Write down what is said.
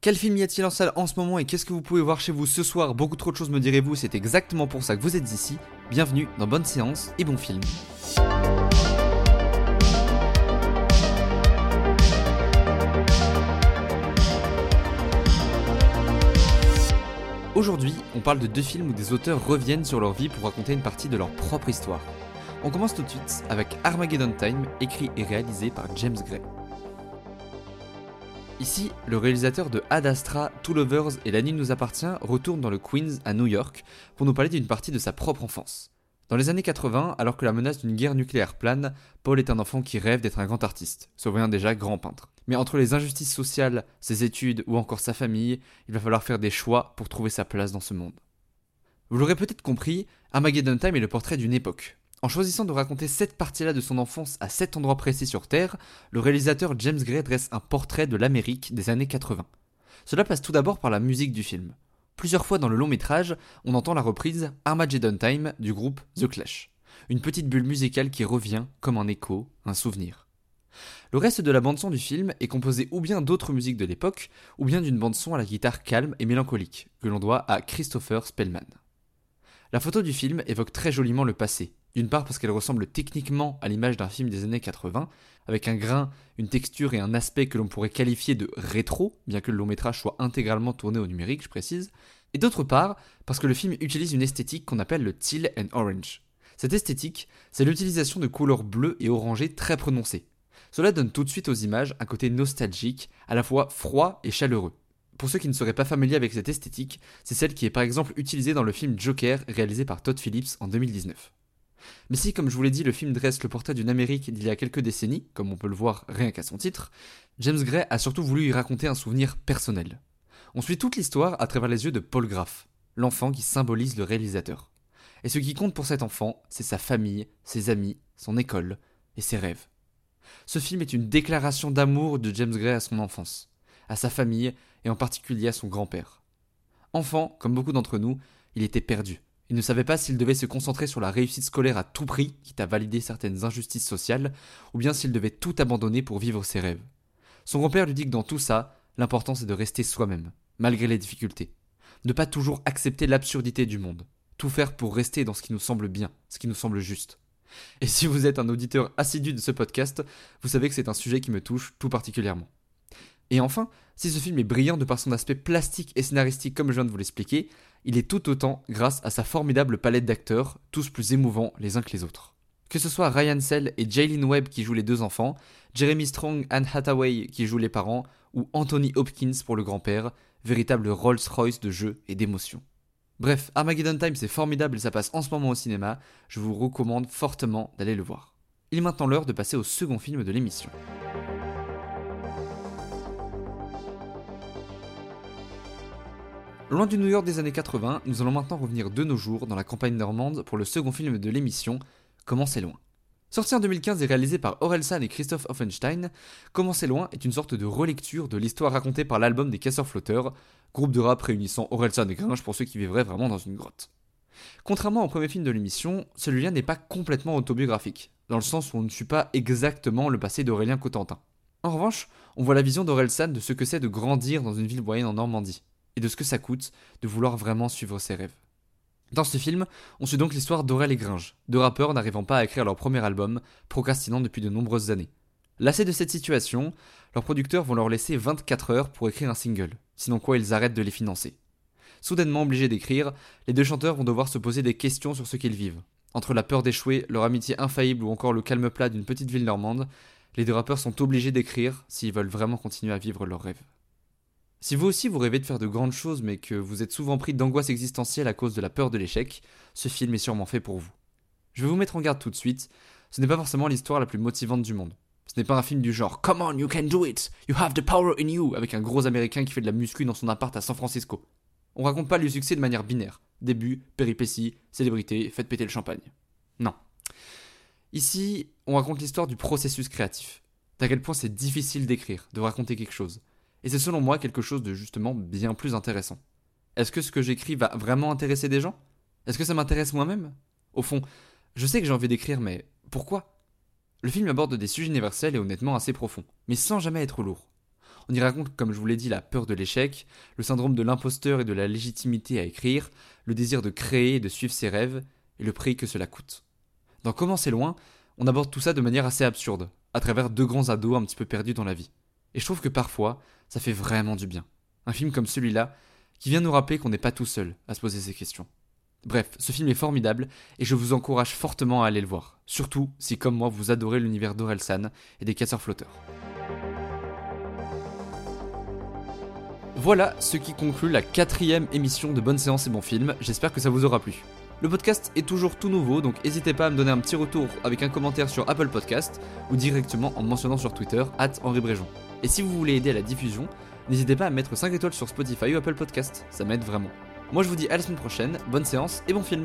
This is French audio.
Quel film y a-t-il en salle en ce moment et qu'est-ce que vous pouvez voir chez vous ce soir Beaucoup trop de choses me direz-vous, c'est exactement pour ça que vous êtes ici. Bienvenue dans Bonne Séance et Bon Film. Aujourd'hui, on parle de deux films où des auteurs reviennent sur leur vie pour raconter une partie de leur propre histoire. On commence tout de suite avec Armageddon Time, écrit et réalisé par James Gray. Ici, le réalisateur de Ad Astra, Two Lovers et La nous appartient retourne dans le Queens à New York pour nous parler d'une partie de sa propre enfance. Dans les années 80, alors que la menace d'une guerre nucléaire plane, Paul est un enfant qui rêve d'être un grand artiste, voyant déjà grand peintre. Mais entre les injustices sociales, ses études ou encore sa famille, il va falloir faire des choix pour trouver sa place dans ce monde. Vous l'aurez peut-être compris, Armageddon Time est le portrait d'une époque. En choisissant de raconter cette partie-là de son enfance à cet endroit précis sur Terre, le réalisateur James Gray dresse un portrait de l'Amérique des années 80. Cela passe tout d'abord par la musique du film. Plusieurs fois dans le long métrage, on entend la reprise Armageddon Time du groupe The Clash. Une petite bulle musicale qui revient comme un écho, un souvenir. Le reste de la bande-son du film est composé ou bien d'autres musiques de l'époque, ou bien d'une bande-son à la guitare calme et mélancolique, que l'on doit à Christopher Spellman. La photo du film évoque très joliment le passé, d'une part parce qu'elle ressemble techniquement à l'image d'un film des années 80, avec un grain, une texture et un aspect que l'on pourrait qualifier de rétro, bien que le long métrage soit intégralement tourné au numérique, je précise, et d'autre part parce que le film utilise une esthétique qu'on appelle le teal and orange. Cette esthétique, c'est l'utilisation de couleurs bleues et orangées très prononcées. Cela donne tout de suite aux images un côté nostalgique, à la fois froid et chaleureux. Pour ceux qui ne seraient pas familiers avec cette esthétique, c'est celle qui est par exemple utilisée dans le film Joker réalisé par Todd Phillips en 2019. Mais si, comme je vous l'ai dit, le film dresse le portrait d'une Amérique d'il y a quelques décennies, comme on peut le voir rien qu'à son titre, James Gray a surtout voulu y raconter un souvenir personnel. On suit toute l'histoire à travers les yeux de Paul Graff, l'enfant qui symbolise le réalisateur. Et ce qui compte pour cet enfant, c'est sa famille, ses amis, son école et ses rêves. Ce film est une déclaration d'amour de James Gray à son enfance, à sa famille et en particulier à son grand-père. Enfant, comme beaucoup d'entre nous, il était perdu. Il ne savait pas s'il devait se concentrer sur la réussite scolaire à tout prix, quitte à valider certaines injustices sociales, ou bien s'il devait tout abandonner pour vivre ses rêves. Son grand-père lui dit que dans tout ça, l'important c'est de rester soi-même, malgré les difficultés. Ne pas toujours accepter l'absurdité du monde. Tout faire pour rester dans ce qui nous semble bien, ce qui nous semble juste. Et si vous êtes un auditeur assidu de ce podcast, vous savez que c'est un sujet qui me touche tout particulièrement. Et enfin, si ce film est brillant de par son aspect plastique et scénaristique comme je viens de vous l'expliquer, il est tout autant grâce à sa formidable palette d'acteurs, tous plus émouvants les uns que les autres. Que ce soit Ryan Sell et Jaylin Webb qui jouent les deux enfants, Jeremy Strong, Anne Hathaway qui jouent les parents, ou Anthony Hopkins pour le grand-père, véritable Rolls-Royce de jeu et d'émotion. Bref, Armageddon Time c'est formidable et ça passe en ce moment au cinéma, je vous recommande fortement d'aller le voir. Il est maintenant l'heure de passer au second film de l'émission. Loin du New York des années 80, nous allons maintenant revenir de nos jours dans la campagne normande pour le second film de l'émission, Comment c'est loin. Sorti en 2015 et réalisé par Orelsan et Christophe Offenstein, Comment c'est loin est une sorte de relecture de l'histoire racontée par l'album des Casseurs Flotteurs, groupe de rap réunissant Orelsan et Gringe pour ceux qui vivraient vraiment dans une grotte. Contrairement au premier film de l'émission, celui-là n'est pas complètement autobiographique, dans le sens où on ne suit pas exactement le passé d'Aurélien Cotentin. En revanche, on voit la vision d'Orelsan de ce que c'est de grandir dans une ville moyenne en Normandie de ce que ça coûte de vouloir vraiment suivre ses rêves. Dans ce film, on suit donc l'histoire d'Aurel et Gringe, deux rappeurs n'arrivant pas à écrire leur premier album, procrastinant depuis de nombreuses années. Lassés de cette situation, leurs producteurs vont leur laisser 24 heures pour écrire un single, sinon quoi ils arrêtent de les financer. Soudainement obligés d'écrire, les deux chanteurs vont devoir se poser des questions sur ce qu'ils vivent. Entre la peur d'échouer, leur amitié infaillible ou encore le calme plat d'une petite ville normande, les deux rappeurs sont obligés d'écrire s'ils veulent vraiment continuer à vivre leurs rêves. Si vous aussi vous rêvez de faire de grandes choses mais que vous êtes souvent pris d'angoisse existentielle à cause de la peur de l'échec, ce film est sûrement fait pour vous. Je vais vous mettre en garde tout de suite, ce n'est pas forcément l'histoire la plus motivante du monde. Ce n'est pas un film du genre Come on, you can do it, you have the power in you, avec un gros américain qui fait de la muscu dans son appart à San Francisco. On raconte pas le succès de manière binaire. Début, péripéties, célébrité, faites péter le champagne. Non. Ici, on raconte l'histoire du processus créatif. D'à quel point c'est difficile d'écrire, de raconter quelque chose. Et c'est selon moi quelque chose de justement bien plus intéressant. Est-ce que ce que j'écris va vraiment intéresser des gens? Est-ce que ça m'intéresse moi-même? Au fond, je sais que j'ai envie d'écrire, mais pourquoi? Le film aborde des sujets universels et honnêtement assez profonds, mais sans jamais être lourd. On y raconte, comme je vous l'ai dit, la peur de l'échec, le syndrome de l'imposteur et de la légitimité à écrire, le désir de créer et de suivre ses rêves, et le prix que cela coûte. Dans Comment c'est loin, on aborde tout ça de manière assez absurde, à travers deux grands ados un petit peu perdus dans la vie. Et je trouve que parfois, ça fait vraiment du bien. Un film comme celui-là, qui vient nous rappeler qu'on n'est pas tout seul à se poser ces questions. Bref, ce film est formidable et je vous encourage fortement à aller le voir, surtout si comme moi vous adorez l'univers d'Orelsan et des casseurs flotteurs. Voilà ce qui conclut la quatrième émission de Bonne Séance et Bon Film, j'espère que ça vous aura plu. Le podcast est toujours tout nouveau, donc n'hésitez pas à me donner un petit retour avec un commentaire sur Apple Podcast ou directement en mentionnant sur Twitter, at Henri Bréjon. Et si vous voulez aider à la diffusion, n'hésitez pas à mettre 5 étoiles sur Spotify ou Apple Podcast, ça m'aide vraiment. Moi je vous dis à la semaine prochaine, bonne séance et bon film